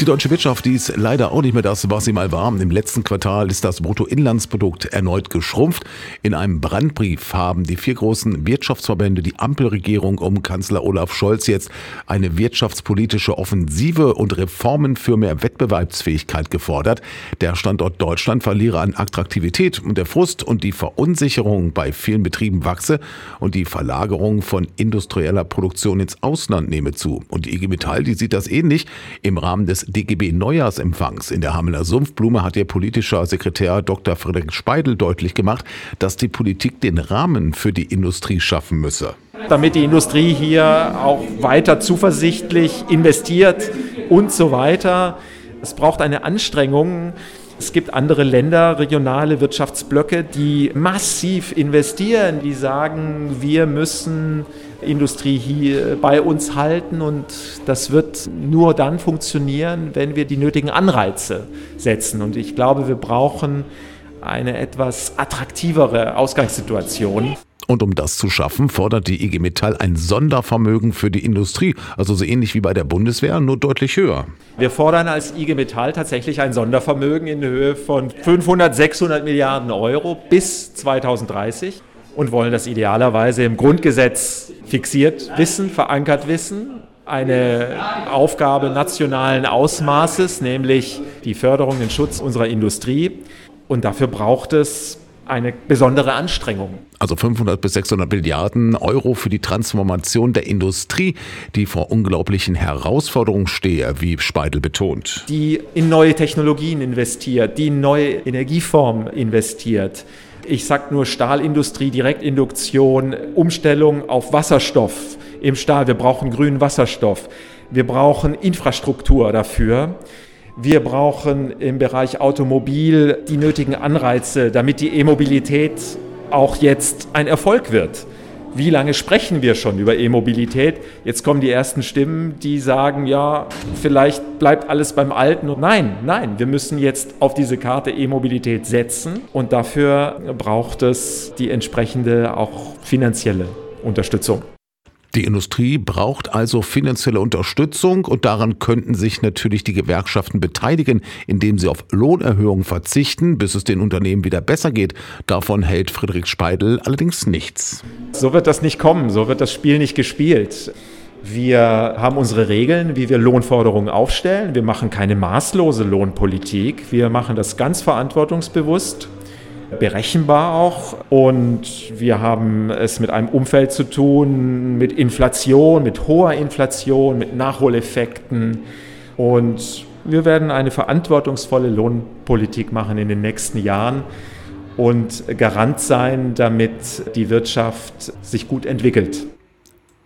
Die deutsche Wirtschaft, die ist leider auch nicht mehr das, was sie mal war. Im letzten Quartal ist das Bruttoinlandsprodukt erneut geschrumpft. In einem Brandbrief haben die vier großen Wirtschaftsverbände die Ampelregierung um Kanzler Olaf Scholz jetzt eine wirtschaftspolitische Offensive und Reformen für mehr Wettbewerbsfähigkeit gefordert. Der Standort Deutschland verliere an Attraktivität und der Frust und die Verunsicherung bei vielen Betrieben wachse und die Verlagerung von industrieller Produktion ins Ausland nehme zu. Und die IG Metall, die sieht das ähnlich. Im Rahmen des DGB Neujahrsempfangs in der Hamelner Sumpfblume hat ihr politischer Sekretär Dr. Friedrich Speidel deutlich gemacht, dass die Politik den Rahmen für die Industrie schaffen müsse. Damit die Industrie hier auch weiter zuversichtlich investiert und so weiter. Es braucht eine Anstrengung, es gibt andere Länder, regionale Wirtschaftsblöcke, die massiv investieren, die sagen, wir müssen Industrie hier bei uns halten und das wird nur dann funktionieren, wenn wir die nötigen Anreize setzen. Und ich glaube, wir brauchen eine etwas attraktivere Ausgangssituation. Und um das zu schaffen, fordert die IG Metall ein Sondervermögen für die Industrie, also so ähnlich wie bei der Bundeswehr, nur deutlich höher. Wir fordern als IG Metall tatsächlich ein Sondervermögen in Höhe von 500, 600 Milliarden Euro bis 2030 und wollen das idealerweise im Grundgesetz fixiert wissen, verankert wissen. Eine Aufgabe nationalen Ausmaßes, nämlich die Förderung, den Schutz unserer Industrie. Und dafür braucht es eine besondere Anstrengung. Also 500 bis 600 Milliarden Euro für die Transformation der Industrie, die vor unglaublichen Herausforderungen stehe, wie Speidel betont. Die in neue Technologien investiert, die in neue Energieformen investiert. Ich sage nur Stahlindustrie, Direktinduktion, Umstellung auf Wasserstoff im Stahl. Wir brauchen grünen Wasserstoff. Wir brauchen Infrastruktur dafür. Wir brauchen im Bereich Automobil die nötigen Anreize, damit die E-Mobilität auch jetzt ein Erfolg wird. Wie lange sprechen wir schon über E-Mobilität? Jetzt kommen die ersten Stimmen, die sagen, ja, vielleicht bleibt alles beim Alten. Nein, nein, wir müssen jetzt auf diese Karte E-Mobilität setzen und dafür braucht es die entsprechende auch finanzielle Unterstützung. Die Industrie braucht also finanzielle Unterstützung und daran könnten sich natürlich die Gewerkschaften beteiligen, indem sie auf Lohnerhöhungen verzichten, bis es den Unternehmen wieder besser geht. Davon hält Friedrich Speidel allerdings nichts. So wird das nicht kommen, so wird das Spiel nicht gespielt. Wir haben unsere Regeln, wie wir Lohnforderungen aufstellen. Wir machen keine maßlose Lohnpolitik. Wir machen das ganz verantwortungsbewusst berechenbar auch. Und wir haben es mit einem Umfeld zu tun, mit Inflation, mit hoher Inflation, mit Nachholeffekten. Und wir werden eine verantwortungsvolle Lohnpolitik machen in den nächsten Jahren und Garant sein, damit die Wirtschaft sich gut entwickelt.